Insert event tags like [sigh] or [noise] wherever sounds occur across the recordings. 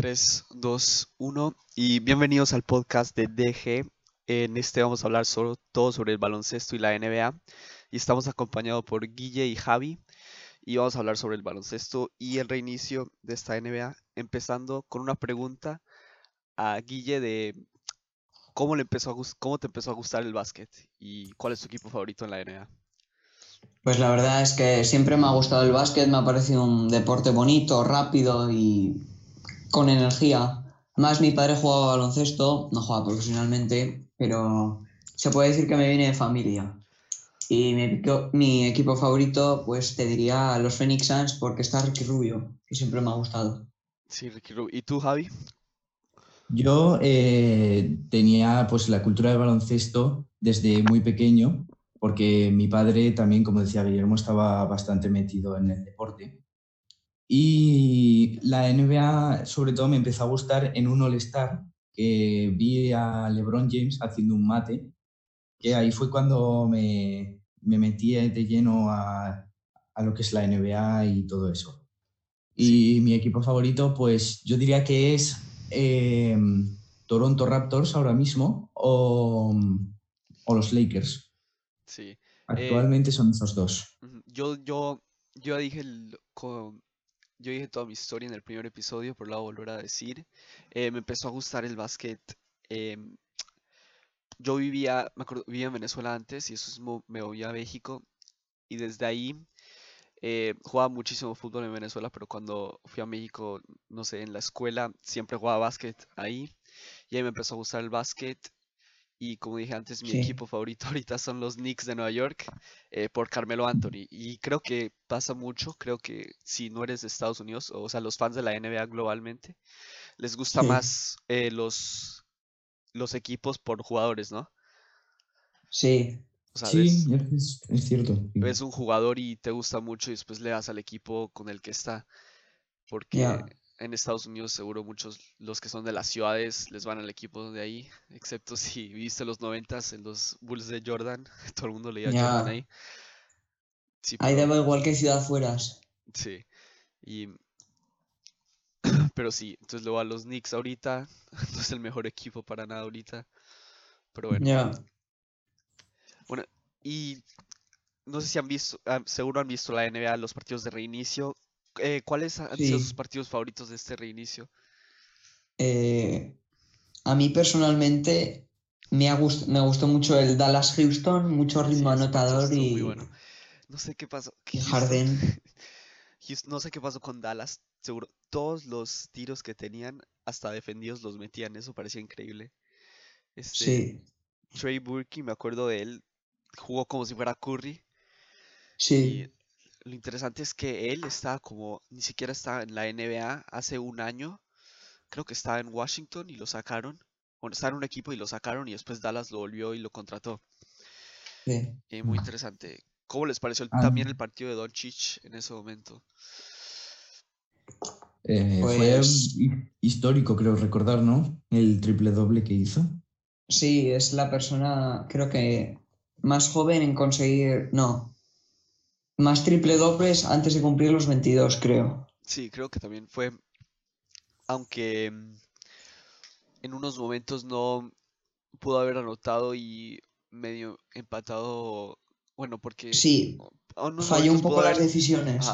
3, 2, 1 y bienvenidos al podcast de DG. En este vamos a hablar sobre, todo sobre el baloncesto y la NBA y estamos acompañados por Guille y Javi y vamos a hablar sobre el baloncesto y el reinicio de esta NBA, empezando con una pregunta a Guille de cómo, le empezó cómo te empezó a gustar el básquet y cuál es tu equipo favorito en la NBA. Pues la verdad es que siempre me ha gustado el básquet, me ha parecido un deporte bonito, rápido y con energía. Más mi padre jugaba baloncesto, no jugaba profesionalmente, pero se puede decir que me viene de familia. Y mi, mi equipo favorito, pues te diría los Phoenix Suns porque está Ricky Rubio, que siempre me ha gustado. Sí, Ricky Rubio. ¿Y tú, Javi? Yo eh, tenía pues la cultura del baloncesto desde muy pequeño, porque mi padre también, como decía Guillermo, estaba bastante metido en el deporte. Y la NBA, sobre todo, me empezó a gustar en un All-Star que vi a LeBron James haciendo un mate, que ahí fue cuando me, me metí de lleno a, a, lo que es la NBA y todo eso. Y mi equipo favorito, pues yo diría que es eh, Toronto Raptors ahora mismo o, o los Lakers. Sí. Eh, Actualmente son esos dos. Yo, yo, yo dije el, con, yo dije toda mi historia en el primer episodio, pero la voy a volver a decir. Eh, me empezó a gustar el básquet. Em, yo vivía, me acuerdo, vivía en Venezuela antes y eso es, me voy a México. Y desde ahí eh, jugaba muchísimo fútbol en Venezuela, pero cuando fui a México, no sé, en la escuela siempre jugaba básquet ahí. Y ahí me empezó a gustar el básquet. Y como dije antes, mi equipo favorito [laughs] ahorita son los Knicks de Nueva York eh, por Carmelo Anthony. Y creo que pasa mucho, creo que si no eres de Estados Unidos, o sea, los fans de la NBA globalmente, les gusta más eh, los, los equipos por jugadores, ¿no? Sí. sí, es, cierto. Ves un jugador y te gusta mucho y después le das al equipo con el que está. Porque en Estados Unidos seguro muchos, los que son de las ciudades, les van al equipo de ahí, excepto si [laughs] viste los noventas en los Bulls de Jordan, [laughs] todo el mundo leía Jordan ahí. ahí daba igual que ciudad fueras. Sí, y... [clears throat] pero sí, entonces luego a los Knicks ahorita, [laughs] no es el mejor equipo para nada ahorita, pero bueno. Bueno, y no sé si han visto, ah, seguro han visto la NBA, los partidos de reinicio, eh, ¿cuáles han sido sus partidos favoritos de este reinicio? Eh, a mí personalmente me, ha me gustó mucho el Dallas Houston, mucho ritmo anotador y. Muy bueno. No sé qué pasó. Harden. [laughs] no sé qué pasó con Dallas. Seguro, todos los tiros que tenían, hasta defendidos, los metían. Eso parecía increíble. Este, sí. Trey Burke, me acuerdo de él, jugó como si fuera Curry. Sí lo interesante es que él estaba como, ni siquiera estaba en la NBA hace un año. Creo que estaba en Washington y lo sacaron. Bueno, estaba en un equipo y lo sacaron y después Dallas lo volvió y lo contrató. Sí. Eh, muy interesante. ¿Cómo les pareció también el partido de Don Chich en ese momento? Eh, fue pues histórico, creo recordar, ¿no? El triple doble que hizo. Sí, es la persona, creo que más joven en conseguir. No, más triple dobles antes de cumplir los 22, creo. Sí, creo que también fue, aunque mm, en unos momentos no pudo haber anotado y medio empatado, bueno, porque... Sí, falló un poco las decisiones.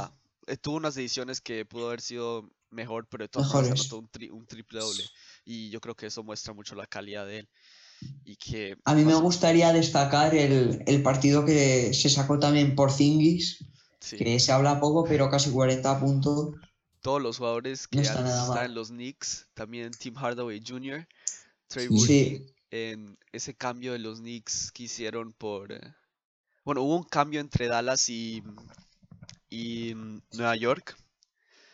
Eh, tuvo unas decisiones que pudo haber sido mejor, pero de todas anotó un triple doble. Y yo creo que eso muestra mucho la calidad de él. A mí me gustaría destacar el, partido que se sacó también por Zingis, que se habla poco, pero casi 40 puntos. Todos los jugadores que están en los Knicks, también Tim Hardaway Jr., Trey en ese cambio de los Knicks que hicieron por... Eh, bueno, hubo un cambio entre Dallas y, y Nueva York.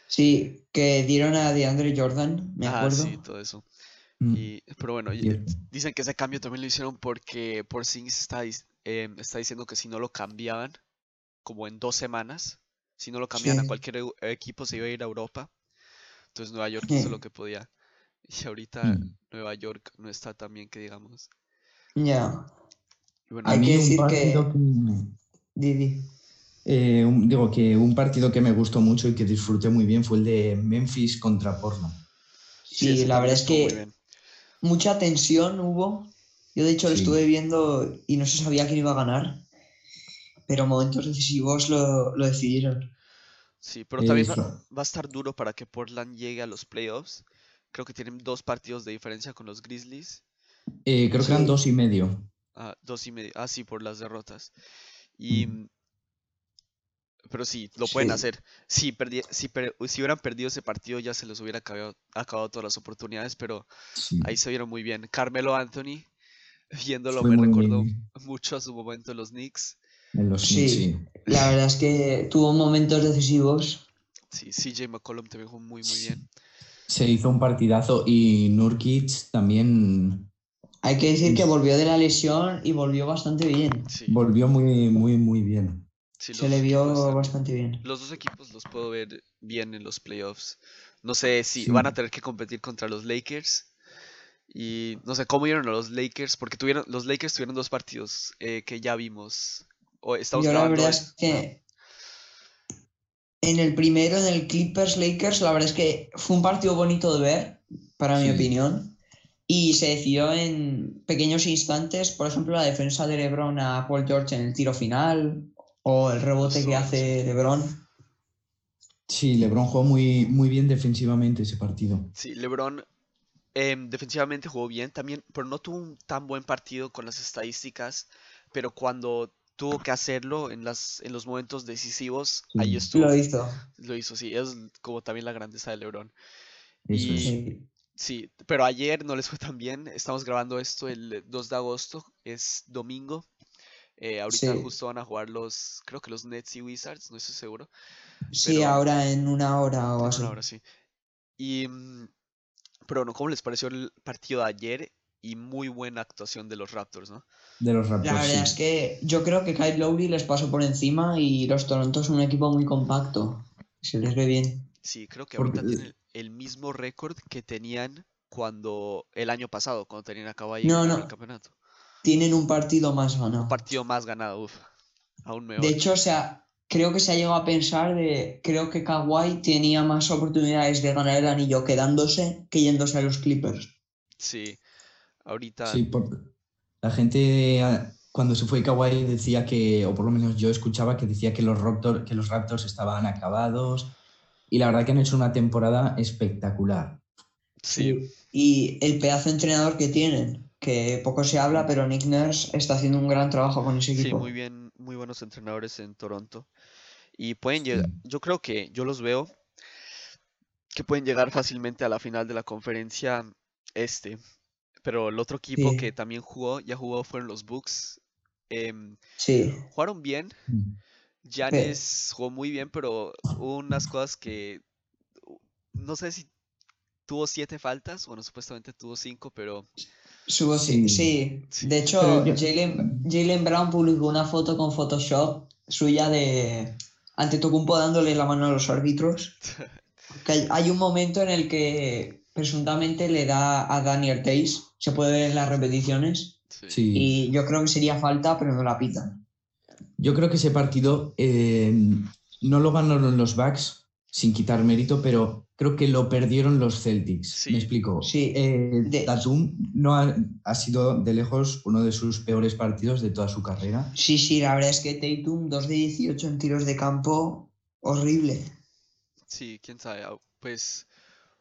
Sí, que dieron a DeAndre Jordan, me ah, acuerdo. Sí, todo eso. Mm. pero bueno, dicen que ese cambio también lo hicieron porque Porzingis está, eh, está diciendo que si no lo cambiaban, como en dos semanas, si no lo cambiaban a cualquier equipo se iba a ir a Europa. Entonces Nueva York hizo lo que podía. Y ahorita mm. Nueva York no está tan bien que digamos. Ya. Hay que decir que... Didi. Eh, digo que un partido que me gustó mucho y que disfruté muy bien fue el de Memphis contra Porno. Sí, la verdad es que. Mucha tensión hubo. Yo de hecho lo Sí. estuve viendo y no se sabía quién iba a ganar. Pero momentos decisivos lo, lo decidieron. Sí, pero también va, a estar duro para que Portland llegue a los playoffs. Creo que tienen dos partidos de diferencia con los Grizzlies. Eh, creo que eran dos y medio. Ah, dos y medio. Ah, sí, por las derrotas. Y. Mm. Pero sí, lo pueden Sí. hacer. Si, perdi- si, per- si hubieran perdido ese partido, ya se les hubiera acabado, acabado todas las oportunidades. Pero Sí. ahí se vieron muy bien. Carmelo Anthony, viéndolo, Fue me muy recordó bien mucho a su momento en los Knicks. en los Sí. Knicks, sí. La verdad es que tuvo momentos decisivos. Sí, CJ McCollum también jugó muy, muy bien. Se hizo un partidazo y Nurkic también Hay que decir que volvió de la lesión y volvió bastante bien. Sí, volvió muy, muy, muy bien. Sí, Se le vio bastante bien. Los dos equipos los puedo ver bien en los playoffs. No sé si Sí. van a tener que competir contra los Lakers. Y no sé cómo vieron a los Lakers, porque tuvieron, los Lakers tuvieron dos partidos eh, que ya vimos. O estamos Yo la verdad hoy. es que en el primero, en el Clippers Lakers, la verdad es que fue un partido bonito de ver, para mi opinión. Y se decidió en pequeños instantes, por ejemplo, la defensa de LeBron a Paul George en el tiro final, o el rebote que hace LeBron. Sí, LeBron jugó muy, muy bien defensivamente ese partido. Sí, LeBron em, defensivamente jugó bien también, pero no tuvo un tan buen partido con las estadísticas. Pero cuando tuvo que hacerlo en las en los momentos decisivos, ahí estuvo. Lo hizo. Lo hizo, sí. Es como también la grandeza de LeBron. Eso Y-. Sí. Sí, pero ayer no les fue tan bien. Estamos grabando esto el 2 de agosto, es domingo. Eh, ahorita Sí. justo van a jugar los, creo que los Nets y Wizards, no estoy seguro. Sí, Pero- ahora en una hora o En así. una hora, sí. Y, mm, pero no, ¿cómo les pareció el partido de ayer? Y muy buena actuación de los Raptors, ¿no? De los La Raptors, verdad sí. es que yo creo que Kyle Lowry les pasó por encima y los Toronto son un equipo muy compacto. Se les ve bien. Sí, creo que Porque- ahorita tienen el mismo récord que tenían cuando el año pasado, cuando tenían a Kawhi No, ganando no. el campeonato. Tienen un partido más ganado. Un partido más ganado, uf, aún mejor. De hecho, o sea, creo que se ha llegado a pensar de. Creo que Kawhi tenía más oportunidades de ganar el anillo quedándose que yéndose a los Clippers. Sí, ahorita Sí, por- la gente ah, cuando se fue Kawhi decía que, o por lo menos yo escuchaba que decía que los Raptors, que los Raptors estaban acabados y la verdad que han hecho una temporada espectacular. sí. Y el pedazo de entrenador que tienen, que poco se habla, pero Nick Nurse está haciendo un gran trabajo con ese Sí, equipo. muy bien, muy buenos entrenadores en Toronto. Y pueden Sí. llegar, yo creo que yo los veo que pueden llegar fácilmente a la final de la conferencia este. Pero el otro equipo Sí. que también jugó, ya jugó, fueron los Bucks. Em, Sí. jugaron bien. Giannis jugó muy bien, pero hubo unas cosas que no sé si tuvo siete faltas. Bueno, supuestamente tuvo cinco, pero Subo- Sí. sí. Sí. De hecho, yo- Jalen, Jalen Brown publicó una foto con Photoshop suya de Antetokounmpo dándole la mano a los árbitros. [laughs] Que hay, hay un momento en el que presuntamente le da a Daniel Tays, se puede ver en las repeticiones. Sí. y yo creo que sería falta, pero no la pitan. Yo creo que ese partido eh, no lo ganaron los Bucks sin quitar mérito, pero creo que lo perdieron los Celtics. Sí. Me explico. Sí. Eh, De- Tatum no ha, ha sido de lejos uno de sus peores partidos de toda su carrera. Sí, sí, la verdad es que Tatum, 2 de 18 en tiros de campo, horrible. Sí, quién sabe. Pues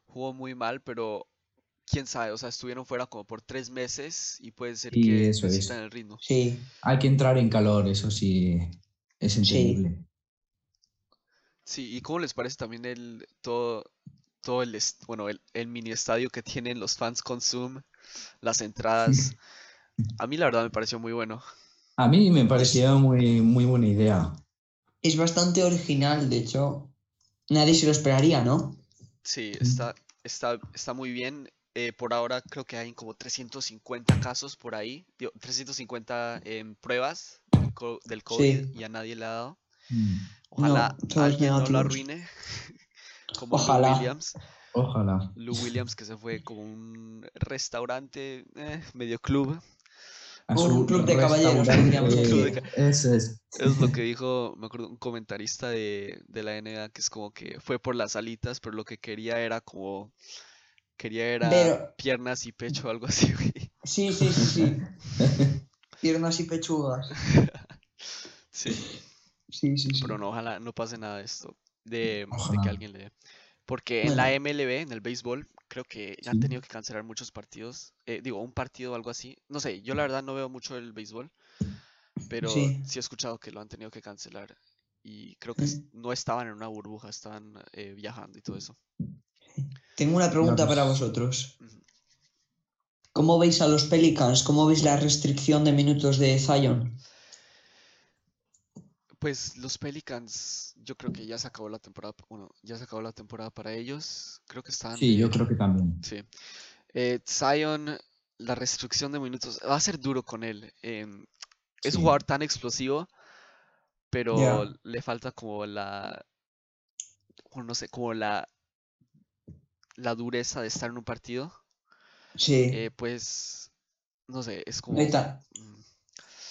jugó muy mal, pero quién sabe. O sea, estuvieron fuera como por tres meses y puede ser Sí, que eso es. necesitan el ritmo. Sí, Hay que entrar en calor, eso sí es entendible. Sí, ¿y cómo les parece también el todo, todo el, bueno, el, el mini estadio que tienen los fans con Zoom, las entradas? [laughs] A mí la verdad me pareció muy bueno. A mí me parecía muy, muy buena idea. es bastante original, de hecho, nadie se lo esperaría, ¿no? Sí, está, está, está muy bien. Eh, por ahora creo que hay como 350 casos por ahí, digo, 350 em, pruebas del, co- del COVID y a nadie le ha dado. Mm, Ojalá todos alguien no lo arruine, [laughs] como Lou Ojalá. Williams. Ojalá. Lou Williams que se fue como un restaurante, eh, medio club. A Un club de caballeros, eh, Eso es. Es lo que dijo, me acuerdo, un comentarista de, de la NBA que es como que fue por las alitas, pero lo que quería era como quería era Pero- piernas y pecho o algo así, güey. Sí, sí, sí, sí. [laughs] Piernas y pechugas. [laughs] Sí, Sí, sí, sí. pero no, ojalá no pase nada de esto, de, de que alguien le dé. Porque en la. MLB, en el béisbol, creo que ya han tenido que cancelar muchos partidos. eh, digo, un partido o algo así. No sé, yo la verdad no veo mucho el béisbol, pero Sí. sí he escuchado que lo han tenido que cancelar. Y creo que no estaban en una burbuja, estaban eh, viajando y todo eso. Tengo una pregunta para vosotros. ¿Cómo veis a los Pelicans? ¿Cómo veis la restricción de minutos de Zion? Pues los Pelicans, yo creo que ya se acabó la temporada, bueno, ya se acabó la temporada para ellos. Creo que estaban Sí, yo creo que también. Sí. Eh, Zion, la restricción de minutos, va a ser duro con él. em, es un jugador tan explosivo, pero le falta como la, no sé, como la, la dureza de estar en un partido. Sí. Eh, pues, no sé, es como... Neta, mm,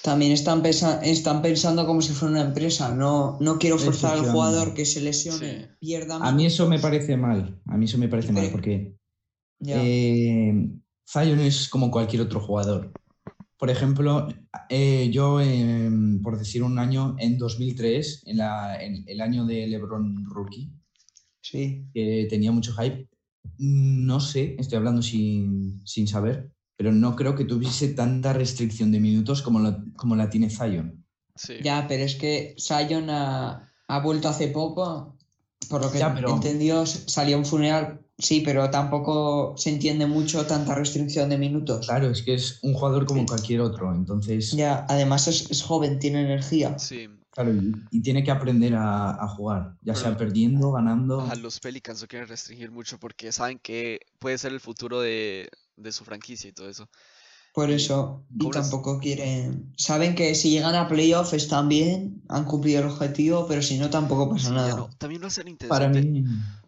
También están, pensa- están pensando como si fuera una empresa. No, no quiero forzar al jugador que se lesione, Sí. pierda A mí eso me parece mal. A mí eso me parece mal porque eh, Zion es como cualquier otro jugador. Por ejemplo, eh, yo, em, por decir un año, en 2003, en, la- en el año de LeBron Rookie, Sí. que tenía mucho hype, no sé, estoy hablando sin, sin saber, pero no creo que tuviese tanta restricción de minutos como, la- como la tiene Zion. sí. Ya, pero es que Zion ha, ha vuelto hace poco. Por lo que Ya, pero- entendió, salió a un funeral. Sí, pero tampoco se entiende mucho tanta restricción de minutos. Claro, es que es un jugador como Sí. cualquier otro, entonces, Ya, además es, es joven, tiene energía. Sí. claro, y, y tiene que aprender a, a jugar, ya sea perdiendo, ganando. A los Pelicans no quieren restringir mucho porque saben que puede ser el futuro de, de su franquicia y todo eso. Por eso, y ¿cómo les- tampoco quieren. Saben que si llegan a playoff están bien, han cumplido el objetivo, pero si no, tampoco pasa Sí, nada. no. También va a ser Para interesante. mí,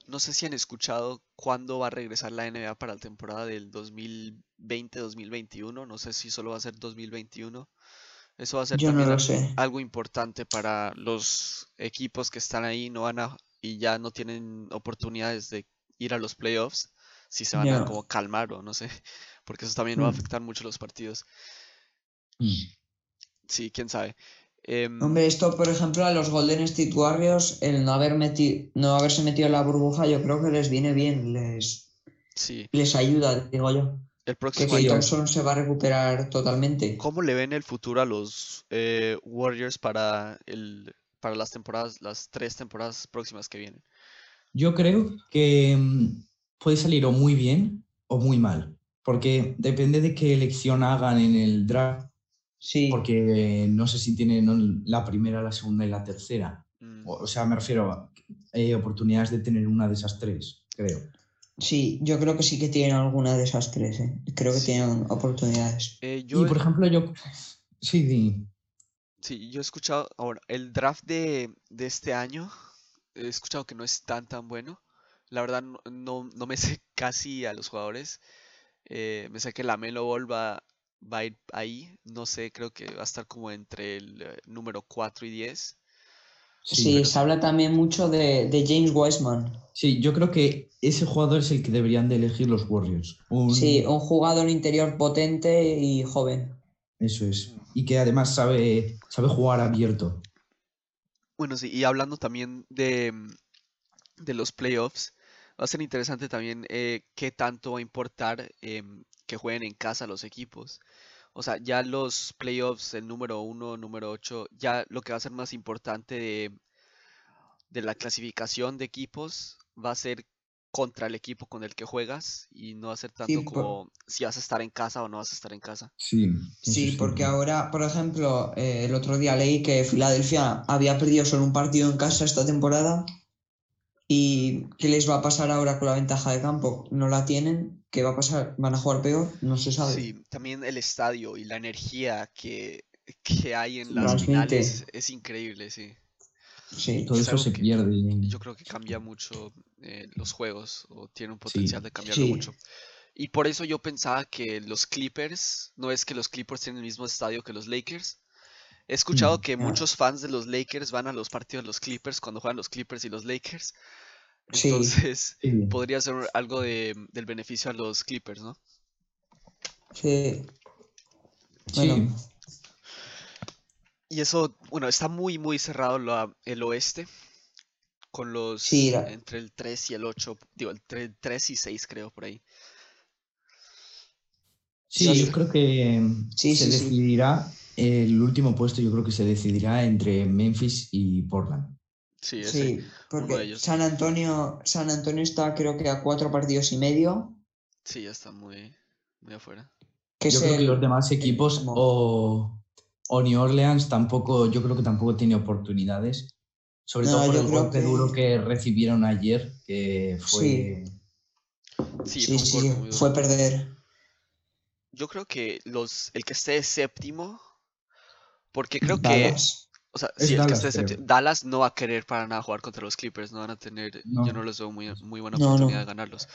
No sé si han escuchado cuándo va a regresar la NBA para la temporada del 2020-2021. No sé si solo va a ser 2021. Eso va a ser Yo también lo al- sé. algo importante para los equipos que están ahí no van a, y ya no tienen oportunidades de ir a los playoffs. Si se van a como calmar o no sé. [laughs] Porque eso también va a Mm. afectar mucho los partidos. mm, Sí, quién sabe. Em, Hombre, esto, por ejemplo, a los Golden State Warriors, el no, haber meti- no haberse metido en la burbuja, yo creo que les viene bien, les, sí, les ayuda, digo yo. el Que próximo Clay año. Thompson se va a recuperar totalmente. ¿Cómo le ven el futuro a los eh, Warriors para el para las temporadas, las tres temporadas próximas que vienen? Yo creo que mm, puede salir o muy bien o muy mal, porque depende de qué elección hagan en el draft, Sí, porque no sé si tienen la primera, la segunda y la tercera. Mm, O, o sea, me refiero a eh, oportunidades de tener una de esas tres, creo. sí, yo creo que sí que tienen alguna de esas tres, ¿eh? Creo que Sí. tienen oportunidades. eh, yo, Y por ejemplo, yo... Sí, di. sí, yo he escuchado, ahora, el draft de, de este año, he escuchado que no es tan tan bueno. La verdad no, no, no me sé [laughs] casi a los jugadores. Eh, me sé que la Melo Ball va, va a ir ahí. No sé, creo que va a estar como entre el eh, número 4 y 10. Sí, pero se habla también mucho de, de James Wiseman. Sí, yo creo que ese jugador es el que deberían de elegir los Warriors. Un- Sí, un jugador interior potente y joven. Eso es. Y que además sabe, sabe jugar abierto. Bueno, sí, y hablando también de, de los playoffs, va a ser interesante también eh, qué tanto va a importar em, que jueguen en casa los equipos. O sea, ya los playoffs, el número uno, número 8, ya lo que va a ser más importante de, de la clasificación de equipos va a ser contra el equipo con el que juegas y no va a ser tanto como si vas a estar en casa o no vas a estar en casa. Sí. Sí, porque ahora, por ejemplo, eh, el otro día leí que Filadelfia había perdido solo un partido en casa esta temporada. ¿Y qué les va a pasar ahora con la ventaja de campo? ¿No la tienen? ¿Qué va a pasar? ¿Van a jugar peor? No se sabe. Sí, también el estadio y la energía que, que hay en las Transmite. finales es increíble, sí. Sí. Todo es eso se que pierde. Yo creo que cambia mucho eh, los juegos o tiene un Sí. potencial de cambiarlo Sí. mucho. Y por eso yo pensaba que los Clippers, no es que los Clippers tienen el mismo estadio que los Lakers. He escuchado Mm, que muchos fans de los Lakers van a los partidos de los Clippers cuando juegan los Clippers y los Lakers. Sí. Entonces, Sí. podría ser algo de, del beneficio a los Clippers, ¿no? Sí. Sí, Bueno. Y eso, bueno, está muy, muy cerrado la- el oeste. Con los Sí, la- entre el 3 y el 8, digo, entre el 3 y 6 creo por ahí. Sí, Sí. yo creo que Sí, se sí, sí. decidirá, el último puesto yo creo que se decidirá entre Memphis y Portland. Sí, ese. Sí, de porque ellos. San Antonio, San Antonio está creo que a cuatro partidos y medio. Sí, ya está muy, muy afuera. Que Yo creo que los demás equipos o, o New Orleans tampoco, yo creo que tampoco tiene oportunidades. Sobre No, todo por yo el creo golpe que- duro que recibieron ayer, que fue... Sí, Sí, sí, duro. fue perder. Yo creo que los, el que esté séptimo, porque [clears throat] creo que, o sea, Es sí, que Dallas, esté creo. séptimo, Dallas no va a querer para nada jugar contra los Clippers, no van a tener, yo No. les veo muy, muy buena No, no. oportunidad de ganarlos.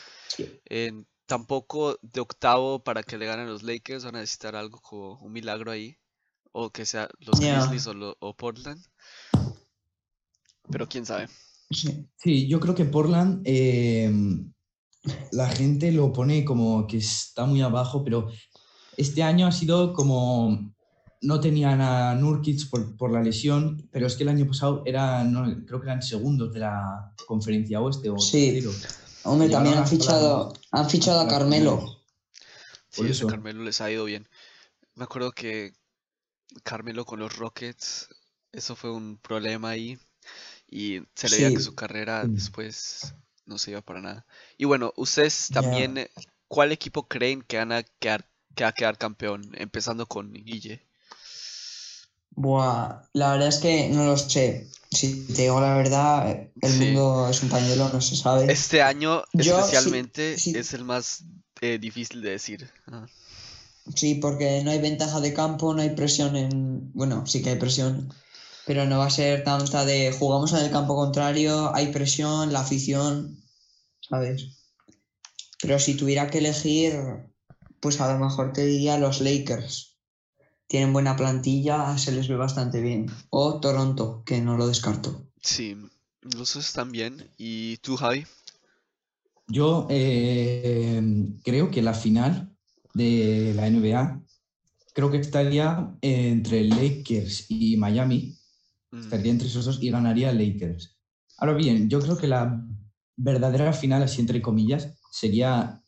Tampoco de octavo para que le ganen los Lakers van a necesitar algo como un milagro ahí, o que sea los Ya. Grizzlies o, lo- o Portland. Pero quién sabe. Sí. Sí, yo creo que Portland, eh, la gente lo pone como que está muy abajo, pero este año ha sido como, no tenían a Nurkic por, por la lesión, pero es que el año pasado era, no, creo que eran segundos de la conferencia oeste o Sí. terceros. Hombre, también han la- fichado, han fichado a Carmelo. Sí, Por eso. Carmelo les ha ido bien. Me acuerdo que Carmelo con los Rockets, eso fue un problema ahí. Y se le veía que su carrera Sí. después no se iba para nada. Y bueno, ustedes también, eh, ¿cuál equipo creen que van a quedar, que va a quedar campeón? Empezando con Guille. Buah, la verdad es que no lo sé. Si te digo la verdad, el Sí. mundo es un pañuelo, no se sabe. Este año Yo sí- especialmente sí. es el más eh, difícil de decir. Ah, Sí, porque no hay ventaja de campo, no hay presión en... Bueno, sí que hay presión, pero no va a ser tanta de jugamos en el campo contrario, hay presión, la afición, ¿sabes? Pero si tuviera que elegir, pues a lo mejor te diría los Lakers. Tienen buena plantilla, se les ve bastante bien. O Toronto, que no lo descarto. Sí, los dos están bien. ¿Y tú, Javi? Yo eh, creo que la final de la NBA, creo que estaría entre Lakers y Miami, Mm, estaría entre esos dos y ganaría Lakers. Ahora bien, yo creo que la verdadera final, así entre comillas, sería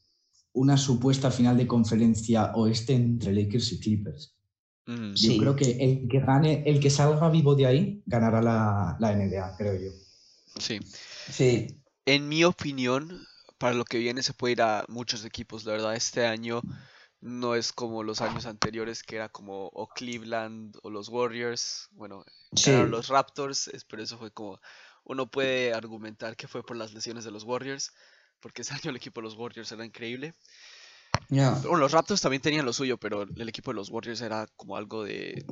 una supuesta final de conferencia oeste entre Lakers y Clippers. Mm, Yo Sí. creo que el que gane, el que salga vivo de ahí, ganará la, la NBA, creo yo. sí. Sí, En mi opinión, para lo que viene se puede ir a muchos equipos. La verdad, este año no es como los años anteriores, que era como o Cleveland o los Warriors. Bueno, sí, ganaron los Raptors, pero eso fue como. Uno puede argumentar que fue por las lesiones de los Warriors, porque ese año el equipo de los Warriors era increíble. Ya. Bueno, los Raptors también tenían lo suyo, pero el equipo de los Warriors era como algo de.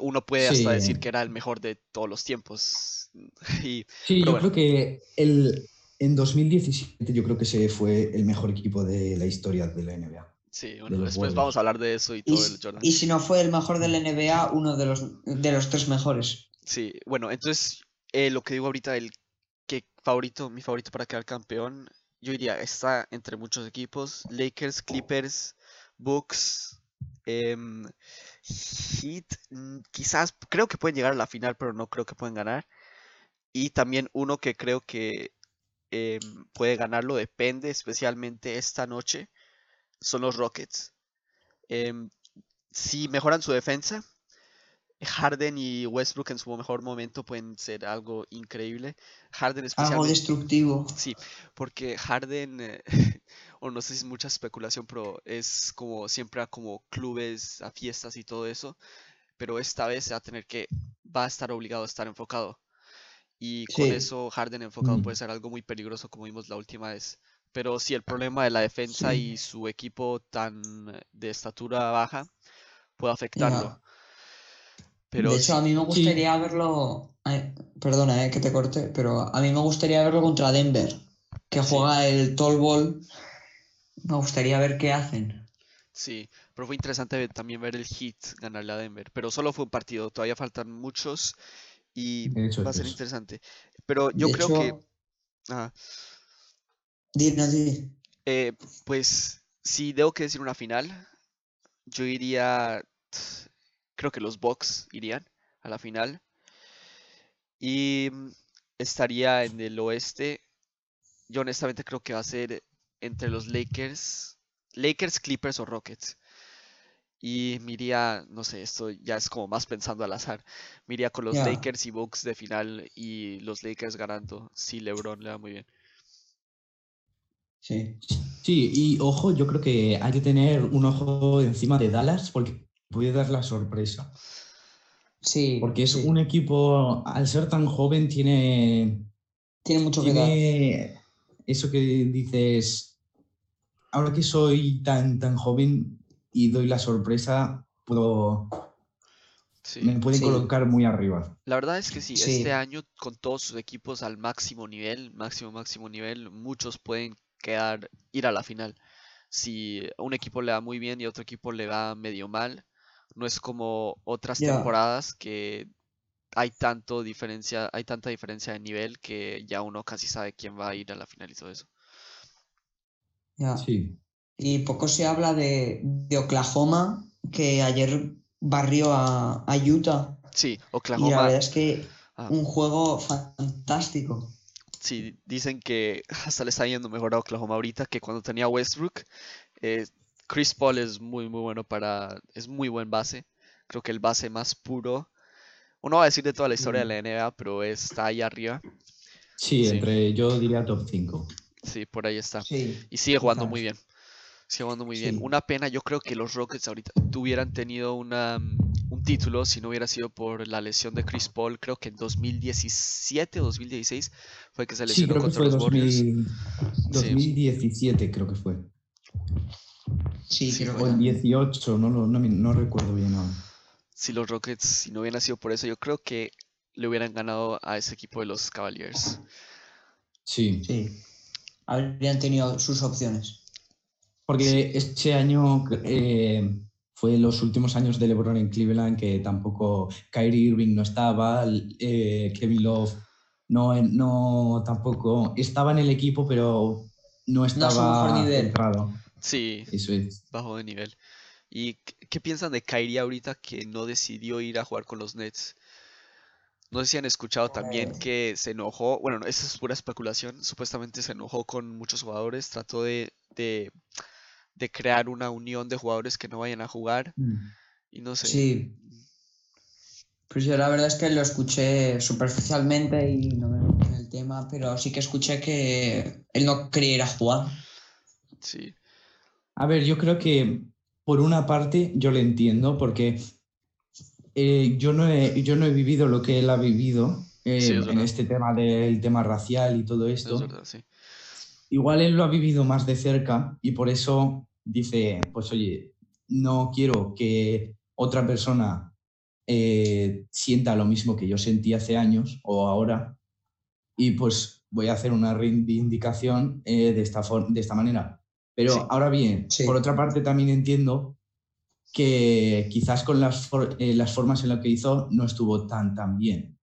Uno puede hasta decir Sí. que era el mejor de todos los tiempos. [laughs] Y Sí, Pero yo bueno. creo que el, en 2017 yo creo que ese fue el mejor equipo de la historia de la NBA. sí, bueno, después Warriors. vamos a hablar de eso y Y, todo el s- Jordan. y si no fue el mejor del NBA, uno de los, de los tres mejores. Sí, bueno, entonces eh, lo que digo ahorita, el que favorito, mi favorito para quedar campeón, yo diría, está entre muchos equipos, Lakers, Clippers, Bucks, em, Heat, mm, quizás, creo que pueden llegar a la final, pero no creo que pueden ganar. Y también uno que creo que em, puede ganarlo, depende, especialmente esta noche, son los Rockets. Em, si mejoran su defensa, Harden y Westbrook en su mejor momento pueden ser algo increíble. Harden Algo destructivo. sí, porque Harden, eh, [laughs] o no sé si es mucha especulación, pero es como siempre a como clubes, a fiestas y todo eso, pero esta vez se va a tener que, va a estar obligado a estar enfocado. Y con Sí. eso Harden enfocado Mm. puede ser algo muy peligroso como vimos la última vez. Pero sí, el problema de la defensa Sí. y su equipo tan eh, de estatura baja puede afectarlo. Pero de hecho, a sí, mí me gustaría verlo. perdona, eh, que te corte, pero a mí me gustaría verlo contra Denver, que Sí. juega el Tall Ball. Me gustaría ver qué hacen. Sí, pero fue interesante también ver el Heat ganarle a Denver, pero solo fue un partido, todavía faltan muchos y hecho, va a ser eso. interesante. Pero yo de creo hecho, que Ajá. Dino, di. Eh, pues si debo que decir una final, yo iría, creo que los Bucks irían a la final. Y mm, estaría en el oeste. Yo honestamente creo que va a ser entre los Lakers, Lakers, Clippers o Rockets. Y me iría, no sé, esto ya es como más pensando al azar. Me iría con los. Lakers y Bucks de final y los Lakers ganando. Si LeBron le va muy bien. Sí. Sí, y ojo, yo creo que hay que tener un ojo encima de Dallas porque puede dar la sorpresa. Sí. Porque es sí. un equipo, al ser tan joven, tiene, Tiene mucho que dar. eso que dices, ahora que soy tan, tan joven y doy la sorpresa, puedo, Sí. me pueden Sí. colocar muy arriba. La verdad es que sí, Sí. este año con todos sus equipos al máximo nivel, máximo, máximo nivel, muchos pueden quedar, ir a la final. Si a un equipo le va muy bien y a otro equipo le va medio mal, no es como otras temporadas que hay tanto diferencia, hay tanta diferencia de nivel que ya uno casi sabe quién va a ir a la final y todo eso. Ya. Sí, Y poco se habla de, de Oklahoma, que ayer barrió a, a Utah. Sí, Y la Oklahoma, verdad es que ah, un juego fantástico. sí, dicen que [laughs] hasta le está yendo mejor a Oklahoma ahorita que cuando tenía Westbrook. Eh, Chris Paul es muy, muy bueno para, es muy buen base. Creo que el base más puro. Uno va a decir de toda la historia de la NBA, pero está ahí arriba. sí, Sí. entre yo diría top 5. Sí, por ahí está. Sí. Y sigue jugando muy bien. Sigue jugando muy bien. Sí. Una pena, yo creo que los Rockets ahorita hubieran tenido una, mm, un título si no hubiera sido por la lesión de Chris Paul. Creo que en 2017 o 2016 fue que se Sí, lesionó creo que contra fue los Warriors. 2000 2017, creo que fue. Sí, Sí, creo O el también. 18, no, lo- no, no recuerdo bien ahora. Si los Rockets, si no hubieran sido por eso, yo creo que le hubieran ganado a ese equipo de los Cavaliers. Sí, Sí. Habrían tenido sus opciones. porque este año eh, fue los últimos años de LeBron en Cleveland que tampoco Kyrie Irving no estaba, eh, Kevin Love no, no tampoco estaba en el equipo, pero no a su estaba mejor nivel. centrado. Sí, Eso es. bajo de nivel. ¿Y qué, piensan de Kyrie ahorita que no decidió ir a jugar con los Nets? No sé si han escuchado también Eh. que se enojó, bueno, no, esa es pura especulación, supuestamente se enojó con muchos jugadores, trató de, de, de crear una unión de jugadores que no vayan a jugar y no sé. Sí. Pues yo la verdad es que lo escuché superficialmente y no me metí en el tema, pero sí que escuché que él no quería ir a jugar. Sí, A ver, yo creo que por una parte yo le entiendo porque eh, yo, no he, yo no he vivido lo que él ha vivido eh, Sí, es en este tema del tema racial y todo es esto. verdad, sí. Igual él lo ha vivido más de cerca y por eso dice, pues oye, no quiero que otra persona eh, sienta lo mismo que yo sentí hace años o ahora y pues voy a hacer una reivindicación de, esta de esta manera. Pero Sí. ahora bien, Sí. por otra parte también entiendo que quizás con las, for- eh, las formas en las que hizo no estuvo tan tan bien.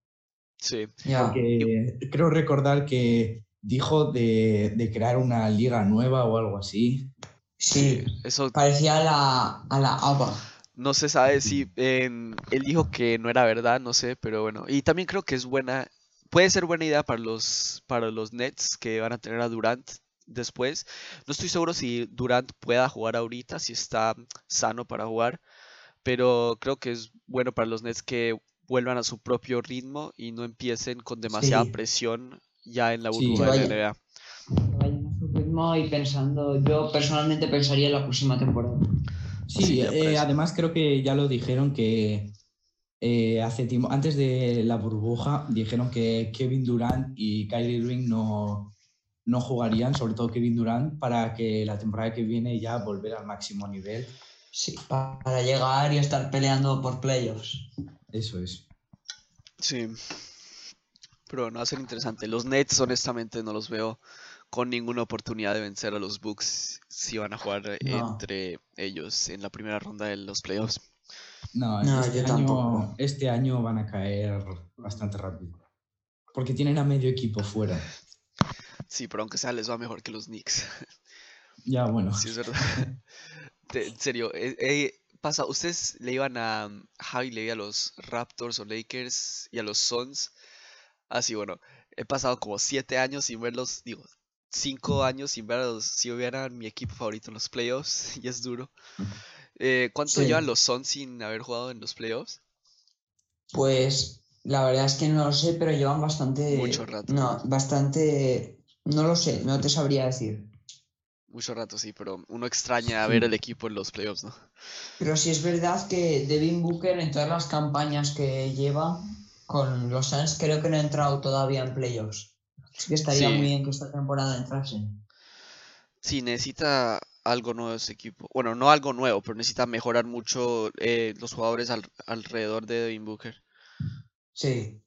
Sí, Ya. Porque creo recordar que dijo de, de crear una liga nueva o algo así. Sí, eso parecía a la, a la ABA. no se sabe si en- él dijo que no era verdad, no sé, pero bueno. Y también creo que es buena, puede ser buena idea para los, para los Nets que van a tener a Durant después. No estoy seguro si Durant pueda jugar ahorita, si está sano para jugar, pero creo que es bueno para los Nets que vuelvan a su propio ritmo y no empiecen con demasiada Sí. presión ya en la Sí. burbuja Que de la NBA. Que vayan a su ritmo y pensando, yo personalmente pensaría en la próxima temporada. Sí, Sí, eh, además creo que ya lo dijeron que eh, hace tiempo, antes de la burbuja, dijeron que Kevin Durant y Kyrie Irving no, no jugarían, sobre todo Kevin Durant, para que la temporada que viene ya volver al máximo nivel. Sí, pa- para llegar y estar peleando por playoffs. Eso es. Sí. Pero no va a ser interesante. Los Nets, honestamente, no los veo con ninguna oportunidad de vencer a los Bucks si van a jugar eh, No. entre ellos en la primera ronda de los playoffs. No, No, este, yo año, este año van a caer bastante rápido. Porque tienen a medio equipo fuera. Sí, pero aunque sea les va mejor que los Knicks. [laughs] Ya, bueno. Sí, es verdad. [laughs] [laughs] De- en serio, eh, eh, pasa, ustedes le iban a Javi le iba a los Raptors o Lakers y a los Suns. Así, bueno, he pasado como siete años sin verlos, digo, cinco años sin verlos, si hubieran mi equipo favorito en los playoffs, y es duro. Eh, ¿cuánto Sí. llevan los Suns sin haber jugado en los playoffs? Pues la verdad es que no lo sé, pero llevan bastante. Mucho rato. No, bastante. No lo sé, no te sabría decir. Mucho rato, sí, pero uno extraña ver el equipo en los playoffs, ¿no? Pero sí es verdad que Devin Booker en todas las campañas que lleva con los Suns creo que no ha entrado todavía en playoffs. Así que estaría Sí. muy bien que esta temporada entrase. Sí, necesita algo nuevo ese equipo. Bueno, no algo nuevo, pero necesita mejorar mucho eh, los jugadores al- alrededor de Devin Booker. Sí.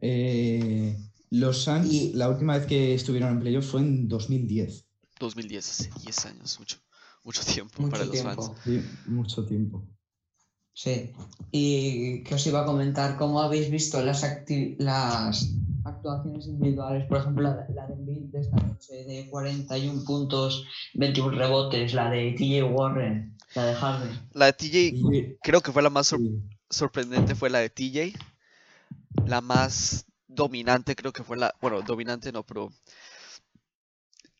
Eh, los Suns, Y- la última vez que estuvieron en playoff fue en 2010. 2010, hace 10 años, mucho, mucho tiempo Mucho para los fans. Sí, mucho tiempo. Sí. Y que os iba a comentar, ¿cómo habéis visto las, acti- las actuaciones individuales? Por ejemplo, la, la de Embiid de esta noche de 41 puntos, 21 rebotes, la de TJ Warren, la de Harden. La de TJ, Y- creo que fue la más sor- sorprendente, fue la de TJ. La más dominante, creo que fue la, bueno, dominante no, pero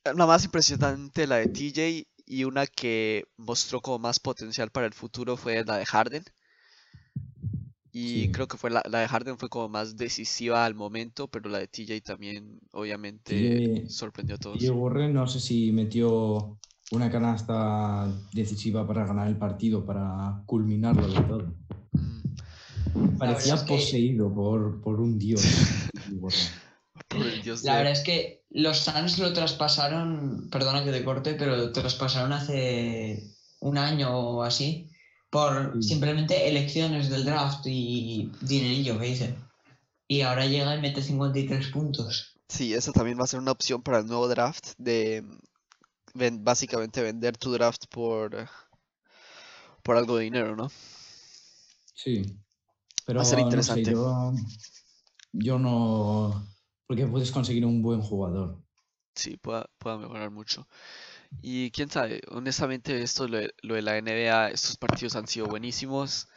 la más impresionante, la de TJ, y una que mostró como más potencial para el futuro fue la de Harden. Y Sí. creo que fue la, la de Harden fue como más decisiva al momento, pero la de TJ también, obviamente, TJ sorprendió a todos. TJ Warren no sé si metió una canasta decisiva para ganar el partido, para culminarlo de todo. Mm, Parecía verdad es que- poseído por, por un dios. [laughs] TJ Warren. por el dios La de- verdad es que los Suns lo traspasaron, perdona que te corte, pero lo traspasaron hace un año o así, por Sí. simplemente elecciones del draft y dinerillo que hice. Y ahora llega y mete 53 puntos. Sí, esa también va a ser una opción para el nuevo draft de ven- básicamente vender tu draft por, por algo de dinero, ¿no? Sí. Pero a ser no sé, interesante. yo, yo no. Porque puedes conseguir un buen jugador. Sí, pueda, pueda mejorar mucho. Y quién sabe, honestamente esto lo de, lo de la NBA, estos partidos han sido buenísimos.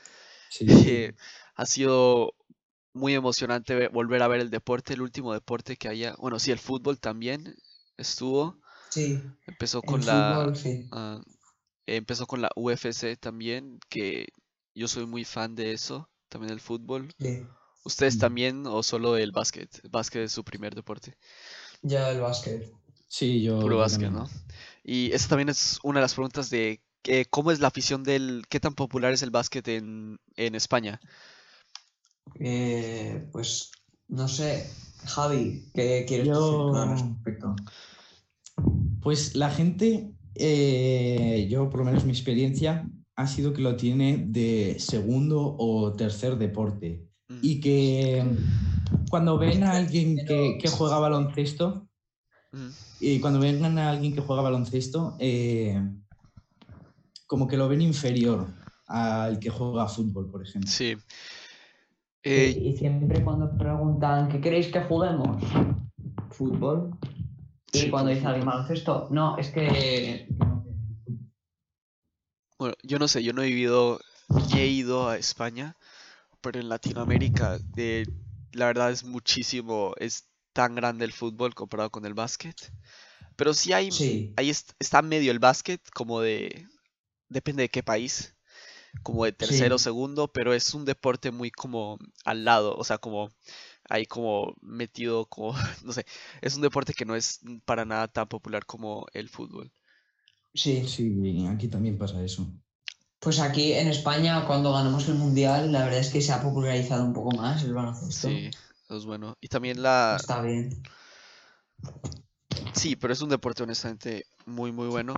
Sí. Eh, [laughs] ha sido muy emocionante ver- volver a ver el deporte, el último deporte que haya. Bueno, sí, el fútbol también estuvo. Sí, Empezó con la, fútbol, sí. Ah, empezó con la UFC también, que yo soy muy fan de eso, también del fútbol. sí. ¿Ustedes también o solo el básquet? El básquet es su primer deporte. Ya el básquet. Sí, yo. Puro básquet, también. ¿no? Y esa también es una de las preguntas de que, cómo es la afición del, qué tan popular es el básquet en, en España. Eh, pues no sé, Javi, ¿qué quieres Yo- decir al respecto? Pues la gente, eh, yo por lo menos mi experiencia ha sido que lo tiene de segundo o tercer deporte. Mm, Y que cuando ven a alguien que, que juega baloncesto, mm, y cuando ven a alguien que juega baloncesto, eh, como que lo ven inferior al que juega fútbol, por ejemplo. Sí. Y- Eh, y siempre cuando preguntan, ¿qué queréis que juguemos? Fútbol. Y Sí, cuando dice alguien baloncesto, no, es que... Bueno, yo no sé, yo no he vivido ni he ido a España, pero en Latinoamérica, de, la verdad es muchísimo, es tan grande el fútbol comparado con el básquet. Pero sí hay, Sí, ahí est- está medio el básquet, como de, depende de qué país, como de tercero o Sí. segundo, pero es un deporte muy como al lado, o sea, como ahí como metido, como, [laughs] no sé, es un deporte que no es para nada tan popular como el fútbol. Sí. Sí, aquí también pasa eso. Pues aquí en España, cuando ganamos el Mundial, la verdad es que se ha popularizado un poco más el baloncesto. Sí, eso es bueno. Y también la, Está bien. Sí, pero es un deporte honestamente muy, muy bueno.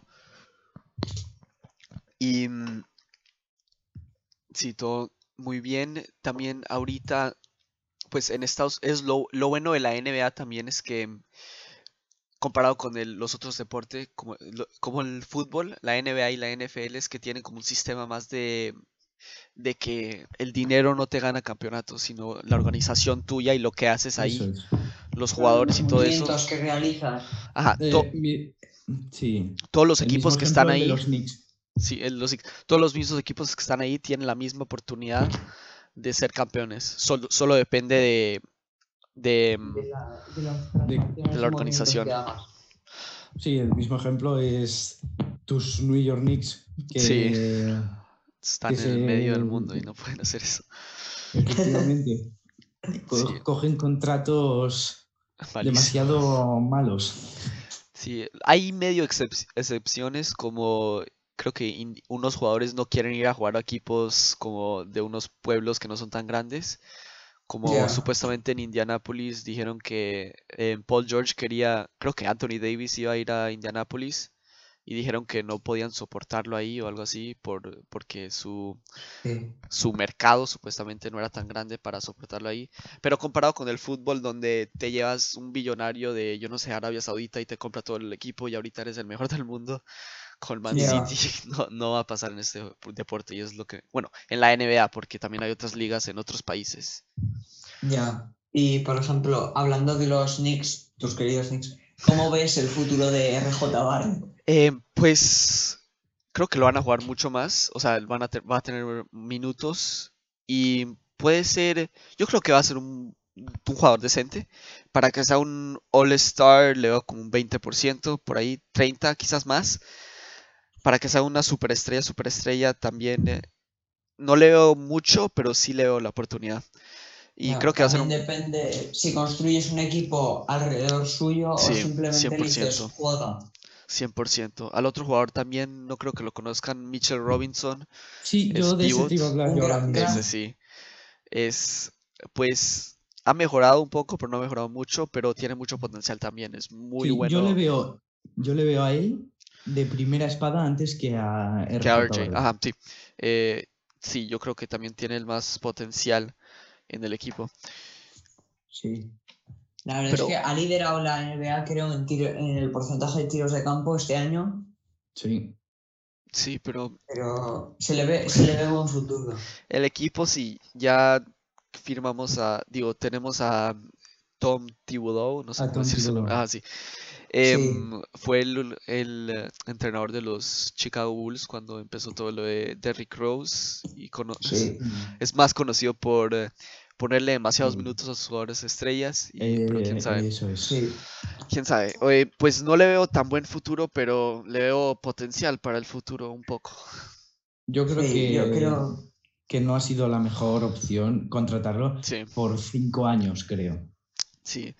Y mm, sí, todo muy bien. También ahorita, pues en Estados es lo, lo bueno de la NBA también es que comparado con el- los otros deportes, como, lo- como el fútbol, la NBA y la NFL es que tienen como un sistema más de de que el dinero no te gana campeonatos, sino la organización tuya y lo que haces ahí, es. los jugadores y todo eso. movimientos que realizas. Ajá, Eh, mi- sí. todos los el equipos que están ahí, los Knicks. sí, el- los, todos los mismos equipos que están ahí tienen la misma oportunidad de ser campeones. Solo, solo depende de, de, mm, De la, de las la organización. Sí, el mismo ejemplo es tus New York Knicks, que Sí. están que en el medio del mundo y no pueden hacer eso. efectivamente [laughs] co- Sí. cogen contratos Malísimo. demasiado malos. Sí, hay medio excep- excepciones como creo que unos jugadores no quieren ir a jugar a equipos como de unos pueblos que no son tan grandes. Como supuestamente en Indianapolis dijeron que eh, Paul George quería, creo que Anthony Davis iba a ir a Indianapolis y dijeron que no podían soportarlo ahí o algo así por, porque su, Sí. su mercado supuestamente no era tan grande para soportarlo ahí. Pero comparado con el fútbol donde te llevas un billonario de, yo no sé, Arabia Saudita y te compra todo el equipo y ahorita eres el mejor del mundo, con Man. City [laughs] no, no va a pasar en este deporte y es lo que, bueno, en la NBA porque también hay otras ligas en otros países. Ya. Y por ejemplo, hablando de los Knicks, tus queridos Knicks, ¿cómo ves el futuro de RJ Barrett? Eh, pues creo que lo van a jugar mucho más, o sea, van a va a tener minutos y puede ser, yo creo que va a ser un, un jugador decente. Para que sea un All-Star le veo como un 20%, por ahí 30 quizás más. Para que sea una superestrella, superestrella también eh, no le veo mucho, pero sí le veo la oportunidad. Y Ya, creo que va a ser un... también depende si construyes un equipo alrededor suyo Sí, o simplemente le dices 100%. juega. 100%. Al otro jugador también no creo que lo conozcan, Mitchell Robinson. Sí, Es yo de ese pivot. ahora gran- mismo. Ese sí. Es, pues, ha mejorado un poco, pero no ha mejorado mucho, pero tiene mucho potencial también. Es muy Sí, bueno Yo le veo, yo le veo a él de primera espada antes que a RJ. que a RJ. Ajá, sí. Eh, sí, yo creo que también tiene el más potencial en el equipo. Sí. La verdad Pero- es que ha liderado la NBA, creo, en, tiro- en el porcentaje de tiros de campo este año, Sí. Sí, pero pero se le ve, se le ve buen futuro. el equipo sí, ya firmamos a, digo, tenemos a Tom Thibodeau, no sé A cómo decir su nombre. Ah, sí. Em, fue el, el, entrenador de los Chicago Bulls cuando empezó todo lo de Derrick Rose y cono- Sí. es más conocido por eh, ponerle demasiados minutos a sus jugadores estrellas, y, pero quién sabe. Eso es. Sí. Quién sabe. Oye, pues no le veo tan buen futuro, pero le veo potencial para el futuro un poco. Yo creo Sí, que, yo creo. que no ha sido la mejor opción contratarlo Sí, por cinco años, creo. sí.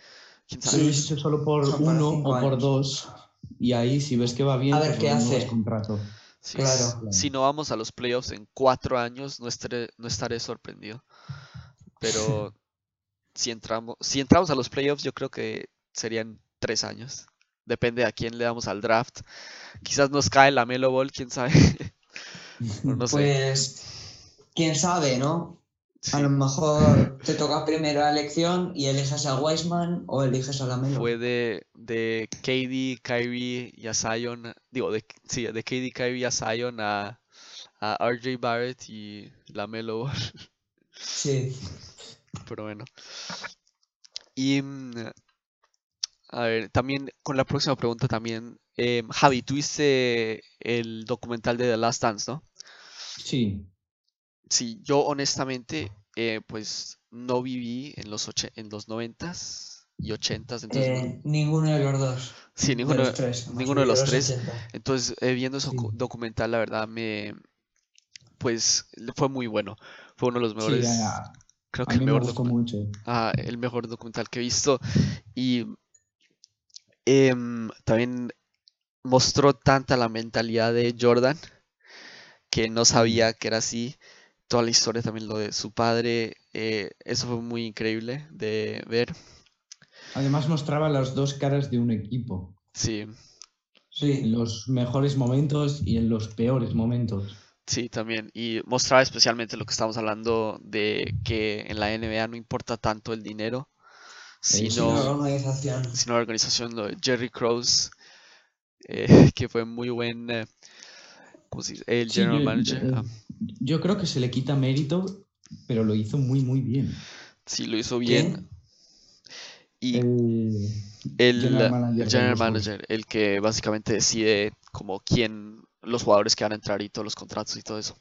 Hecho solo por Son uno o por dos, y ahí si ves que va bien, A ver pues qué hace. contrato. Sí, Claro. Si no vamos a los playoffs en cuatro años, no estaré, no estaré sorprendido. Pero [laughs] si entramos, si entramos a los playoffs, yo creo que serían tres años. Depende a quién le damos al draft. Quizás nos cae la Melo Ball, quién sabe. [laughs] No sé. [laughs] Pues, quién sabe, ¿no? Sí, A lo mejor te toca primero la elección y eliges a Wiseman o eliges a Lamelo. fue de, de KD, Kyrie y a Zion. Digo, de, sí, de KD, Kyrie a Zion a, a RJ Barrett y la Melo Ball. Sí. Pero bueno. Y mm, a ver, también con la próxima pregunta también. eh, Javi, tuviste el documental de The Last Dance, ¿no? Sí, Sí, yo honestamente, eh, pues no viví en los oche- en los noventas y ochentas, entonces, no- Eh, ninguno de los dos. sí, de ninguno, los tres. ninguno de los tres. 80. entonces eh, viendo ese Sí. docu- documental, la verdad me, pues fue muy bueno, fue uno de los sí, mejores, a, creo que el me mejor docu- mucho. ah, el mejor documental que he visto y em, también mostró tanta la mentalidad de Jordan que no sabía que era así. Toda la historia también lo de su padre, eh, eso fue muy increíble de ver. Además mostraba las dos caras de un equipo, Sí, en Sí. los mejores momentos y en los peores momentos. sí, también. Y mostraba especialmente lo que estamos hablando de que en la NBA no importa tanto el dinero, sí, Sí, la sino, organización. sino la organización, lo de Jerry Krause, eh, [laughs] que fue muy buen, eh, ¿cómo se dice? El general manager. eh, ah, yo creo que se le quita mérito, pero lo hizo muy, muy bien. Sí, lo hizo bien. Y El, el general el manager, el que básicamente decide como quién, los jugadores que van a entrar y todos los contratos y todo eso.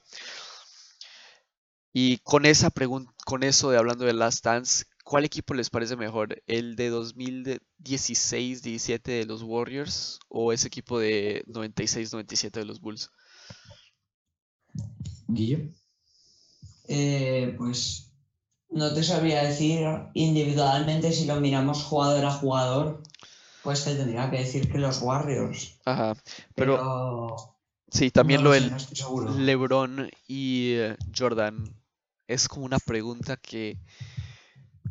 Y con esa pregunta, con eso de hablando de Last Dance, ¿cuál equipo les parece mejor? ¿El de 2016-17 de los Warriors o ese equipo de 96-97 de los Bulls? Guillo. Eh, pues no te sabría decir individualmente si lo miramos jugador a jugador, pues te tendría que decir que los Warriors. Ajá, pero Pero sí, también no lo del no. LeBron y eh, Jordan es como una pregunta que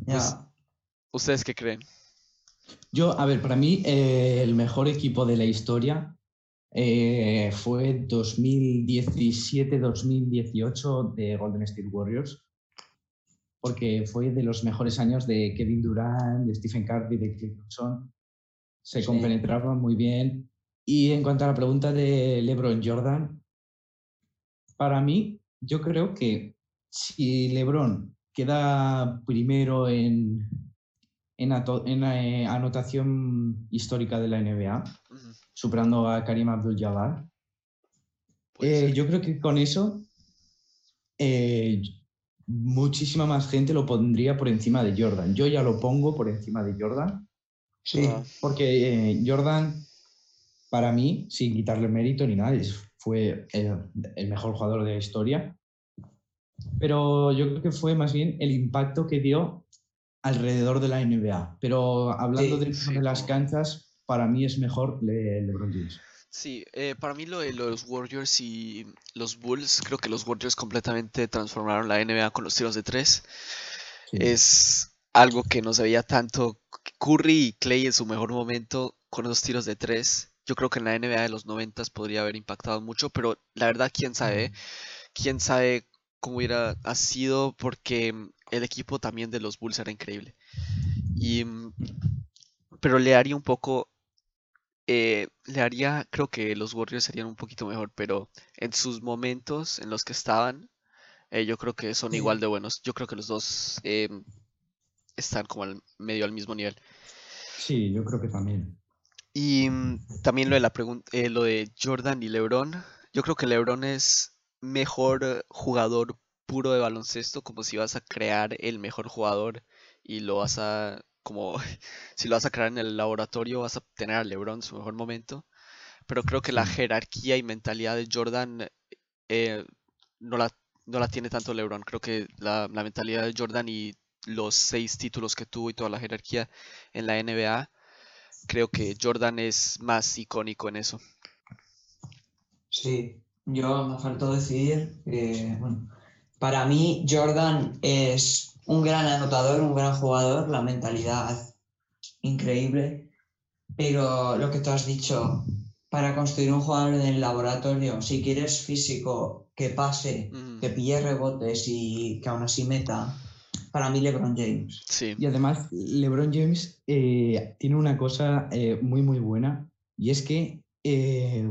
pues, Ya. ¿ustedes qué creen? Yo, a ver, para mí eh, el mejor equipo de la historia eh, fue 2017-2018 de Golden State Warriors, porque fue de los mejores años de Kevin Durant, de Stephen Curry, de Klay Thompson. Se Sí. compenetraban muy bien. Y en cuanto a la pregunta de LeBron Jordan, para mí, yo creo que si LeBron queda primero en, en, en, eh, anotación histórica de la NBA, superando a Karim Abdul-Jabbar, eh, yo creo que con eso eh, muchísima más gente lo pondría por encima de Jordan. Yo ya lo pongo por encima de Jordan, Sí. Porque eh, Jordan, para mí, sin quitarle mérito ni nada, es- fue el, el mejor jugador de la historia. Pero yo creo que fue más bien el impacto que dio alrededor de la NBA. Pero hablando Sí, dentro sí, de las canchas, para mí es mejor Le- LeBron James. Sí, eh, para mí lo de los Warriors y los Bulls, creo que los Warriors completamente transformaron la NBA con los tiros de tres. Sí. Es algo que no se veía tanto. Curry y Clay en su mejor momento con esos tiros de tres. Yo creo que en la NBA de los 90 podría haber impactado mucho, pero la verdad, quién sabe. Quién sabe cómo hubiera ha sido, porque mm, el equipo también de los Bulls era increíble. Y, mm, pero le haría un poco. Eh, le haría, creo que los Warriors serían un poquito mejor, pero en sus momentos en los que estaban, eh, yo creo que son igual de buenos. Yo creo que los dos eh, están como al medio al mismo nivel. Sí, yo creo que también. Y mm, también lo de la pregunta, lo de Jordan y LeBron. Yo creo que LeBron es mejor eh, jugador puro de baloncesto, como si vas a crear el mejor jugador y lo vas a, como [laughs] si lo vas a crear en el laboratorio, vas a tener a LeBron en su mejor momento. Pero creo que la jerarquía y mentalidad de Jordan eh, no la, no la tiene tanto LeBron. Creo que la, la mentalidad de Jordan y los seis títulos que tuvo y toda la jerarquía en la NBA creo que Jordan es más icónico en eso. Sí, yo me faltó decir que, bueno, para mí Jordan es un gran anotador, un gran jugador, la mentalidad increíble, pero lo que tú has dicho, para construir un jugador en el laboratorio, si quieres físico que pase, que pille rebotes y que aún así meta, para mí LeBron James. Sí, Y además, LeBron James eh, tiene una cosa eh, muy, muy buena, y es que eh,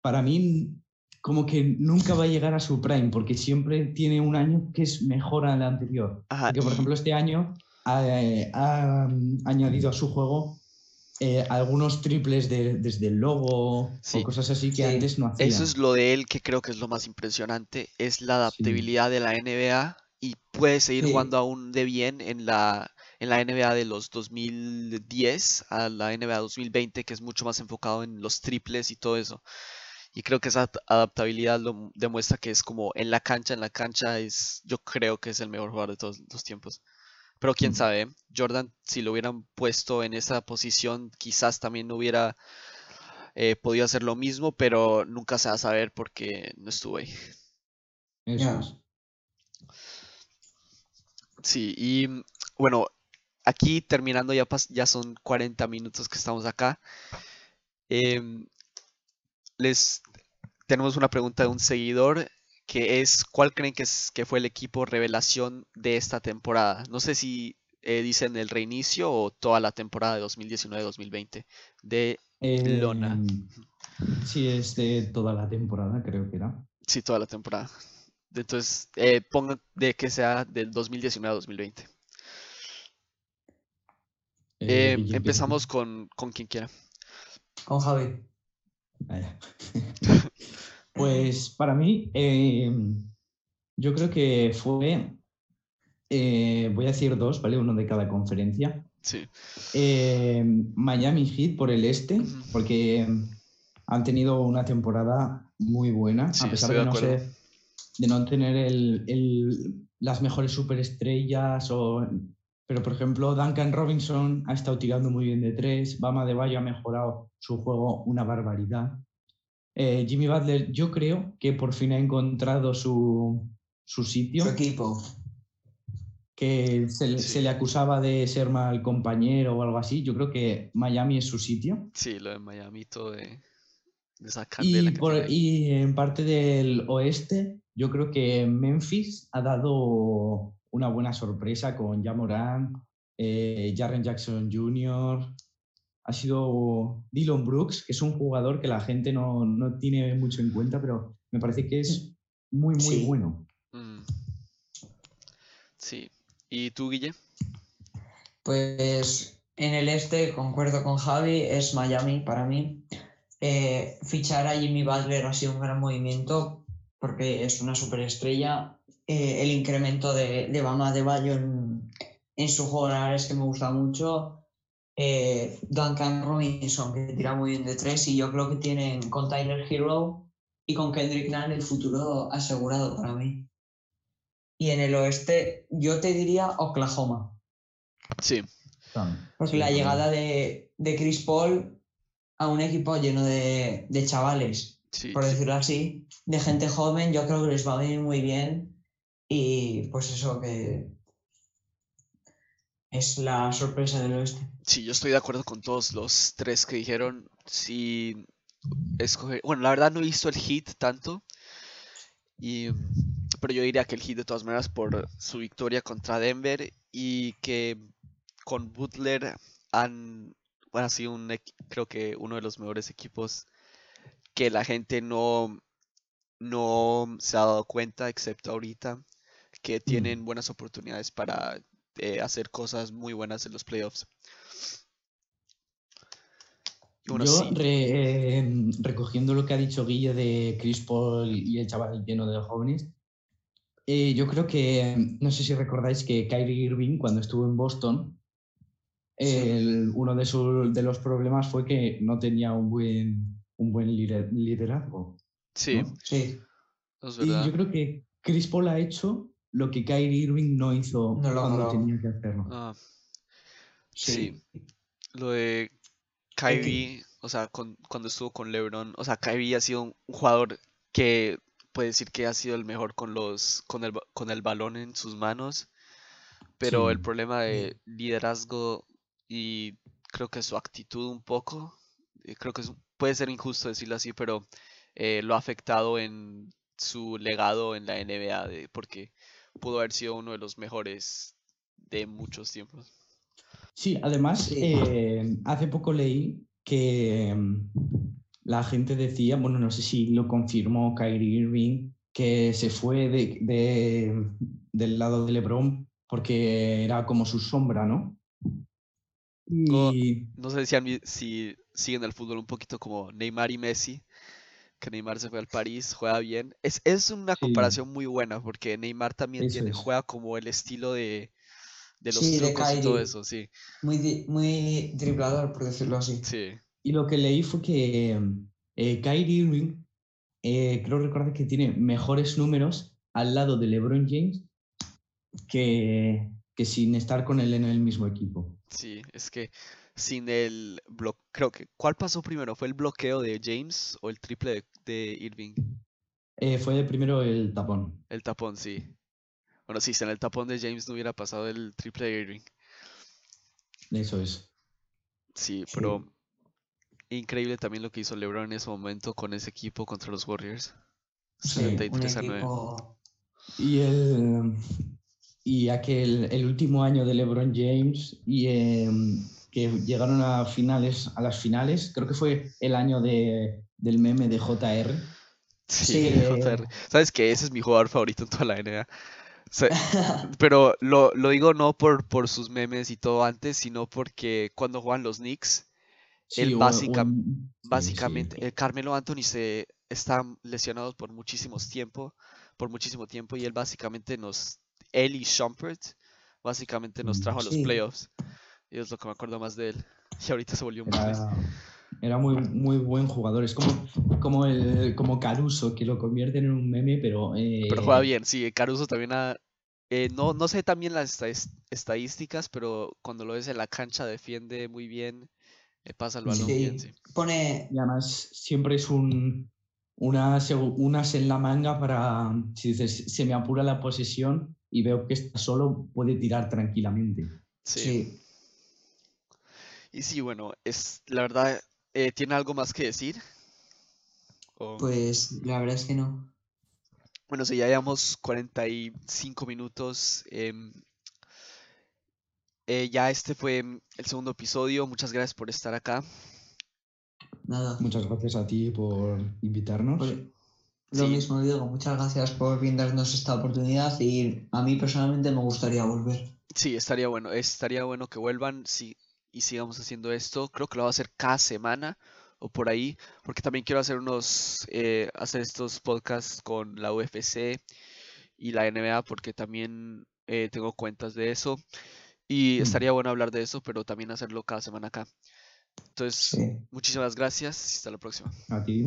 para mí como que nunca va a llegar a su prime, porque siempre tiene un año que es mejor al anterior. ajá, Porque, por ejemplo, este año ha, eh, ha, mm, añadido a su juego eh, algunos triples de- desde el logo Sí. o cosas así que Sí. antes no hacía. eso es lo de él que creo que es lo más impresionante, es la adaptabilidad de la NBA y puede seguir Sí. jugando aún de bien en la, en la NBA de los 2010 a la NBA 2020, que es mucho más enfocado en los triples y todo eso. Y creo que esa ad- adaptabilidad lo demuestra que es como en la cancha, en la cancha es, yo creo que es el mejor jugador de todos los tiempos. Pero quién sabe, ¿eh? Jordan, si lo hubieran puesto en esa posición, quizás también no hubiera eh, podido hacer lo mismo, pero nunca se va a saber porque no estuvo ahí. Eso Ya. es. Sí, y bueno, aquí terminando, ya, ya son 40 minutos que estamos acá. Em, les tenemos una pregunta de un seguidor que es, ¿cuál creen que, es, que fue el equipo revelación de esta temporada? No sé si eh, dicen el reinicio o toda la temporada de 2019-2020 de Lona. Eh, sí, es de toda la temporada, creo que era. Sí, toda la temporada. Entonces, eh, pongan de que sea del 2019 a 2020. Eh, Eh, empezamos con, con quien quiera. Con Javi. [laughs] Pues para mí, eh, yo creo que fue, eh, voy a decir dos, ¿vale? Uno de cada conferencia. Sí. Eh, Miami Heat por el este, porque han tenido una temporada muy buena, Sí, a pesar de no, ser- de no tener el- el- las mejores superestrellas. O, pero, por ejemplo, Duncan Robinson ha estado tirando muy bien de tres, Bama de Bayo ha mejorado su juego una barbaridad. Eh, Jimmy Butler, yo creo que por fin ha encontrado su, su sitio Su equipo. que se, le- Sí. se le acusaba de ser mal compañero o algo así. Yo creo que Miami es su sitio. Sí, lo de Miami, todo de, de esa por- y en parte del oeste, yo creo que Memphis ha dado una buena sorpresa con Jamoran, eh, Jaren Jackson Jr., ha sido Dylan Brooks, que es un jugador que la gente no, no tiene mucho en cuenta, pero me parece que es muy, muy Sí. bueno. Mm. Sí. ¿Y tú, Guille? Pues en el este, concuerdo con Javi, es Miami para mí. Eh, fichar a Jimmy Butler ha sido un gran movimiento porque es una superestrella. Eh, el incremento de, de Bama de Bayo en, en su juego, la verdad es que me gusta mucho. Eh, Duncan Robinson, que tira muy bien de tres, y yo creo que tienen con Tyler Hero y con Kendrick Nunn el futuro asegurado para mí. Y en el oeste, yo te diría Oklahoma. Sí. Porque Sí, la llegada de, de Chris Paul a un equipo lleno de, de chavales, Sí, por sí. decirlo así, de gente joven, yo creo que les va a venir muy bien. Y pues eso que es la sorpresa del oeste. Sí, yo estoy de acuerdo con todos los tres que dijeron. Sí, escoger. Bueno, la verdad no he visto el hit tanto. Y, pero yo diría que el hit de todas maneras por su victoria contra Denver y que con Butler han, bueno, sido un, creo que uno de los mejores equipos que la gente no, no se ha dado cuenta, excepto ahorita, que tienen buenas oportunidades para eh, hacer cosas muy buenas en los playoffs. Bueno, Yo, sí, re- eh, recogiendo lo que ha dicho Guille de Chris Paul y el chaval lleno de jóvenes, eh, yo creo que, no sé si recordáis que Kyrie Irving, cuando estuvo en Boston, el- uno de, sus- de los problemas fue que no tenía un buen, un buen lider- liderazgo. sí, ¿no? Sí, es Y yo creo que Chris Paul ha hecho lo que Kyrie Irving no hizo No cuando logró. tenía que hacerlo. Ah, sí. sí. Lo de Kyrie, o sea, con- cuando estuvo con LeBron, o sea, Kyrie ha sido un jugador que puede decir que ha sido el mejor con los con el ba- con el balón en sus manos, pero el problema de liderazgo y creo que su actitud un poco, eh, creo que es un- puede ser injusto decirlo así, pero eh, lo ha afectado en su legado en la NBA, de- porque pudo haber sido uno de los mejores de muchos tiempos. Sí, además, Sí. eh, hace poco leí que mm, la gente decía, bueno, no sé si lo confirmó Kyrie Irving, que se fue de, de- del lado de LeBron porque era como su sombra, ¿no? No. Y No sé si, si siguen el fútbol un poquito como Neymar y Messi, que Neymar se fue al París, juega bien. Es, es una Sí. comparación muy buena porque Neymar también Eso tiene, es. juega como el estilo de, de los Sí, de y todo eso, sí. Muy, muy driblador, por decirlo así. Sí, Y lo que leí fue que eh, Kyrie Irving, eh, creo recordar que tiene mejores números al lado de LeBron James que, que sin estar con él en el mismo equipo. sí, es que sin el bloqueo, creo que, ¿cuál pasó primero? ¿Fue el bloqueo de James o el triple de, de Irving? Eh, fue de primero el tapón. El tapón, sí. Bueno, sí, sin el tapón de James no hubiera pasado el triple de Irving. Eso es. Sí, Sí. pero increíble también lo que hizo LeBron en ese momento con ese equipo contra los Warriors. Sí, un 73 a 9. equipo... Y el y aquel el último año de LeBron James y em, que llegaron a finales a las finales, creo que fue el año de, del meme de JR, Sí, Sí, [laughs] JR. ¿Sabes qué? Ese es mi jugador favorito en toda la NBA. O sea, [laughs] pero lo, lo digo no por, por sus memes y todo antes, sino porque cuando juegan los Knicks, Sí, él básica- sí, básicamente, eh, Carmelo Anthony se está lesionado por muchísimos tiempo, por muchísimo tiempo, y él básicamente nos, él y Shumpert, básicamente nos Mm, trajo a los playoffs. Y es lo que me acuerdo más de él. [laughs] Y ahorita se volvió un. Era, era muy, muy buen jugador. Es como, como, el, como Caruso, que lo convierten en un meme, pero. Pero juega eh, bien, sí, Caruso también ha... eh, no, no sé también las estadísticas, pero cuando lo ves en la cancha defiende muy bien, eh, pasa el balón Sí. bien, sí. Pone, Y además siempre es un, una, segu- unas en la manga para, si dices, se me apura la posesión y veo que está solo, puede tirar tranquilamente. Sí. sí. Y sí, bueno, es la verdad, eh, ¿tiene algo más que decir? O- Pues la verdad es que no. Bueno, si ya llevamos 45 minutos, em, eh, ya este fue mm, el segundo episodio, muchas gracias por estar acá. Nada. Muchas gracias a ti por invitarnos. Pues, lo Sí. mismo digo, muchas gracias por brindarnos esta oportunidad y a mí personalmente me gustaría volver. Sí, estaría bueno, estaría bueno que vuelvan sí, y sigamos haciendo esto. Creo que lo voy a hacer cada semana o por ahí, porque también quiero hacer unos, eh, hacer estos podcasts con la UFC y la NBA, porque también eh, tengo cuentas de eso. Y Mm. estaría bueno hablar de eso, pero también hacerlo cada semana acá. Entonces, Sí. muchísimas gracias y hasta la próxima. A ti.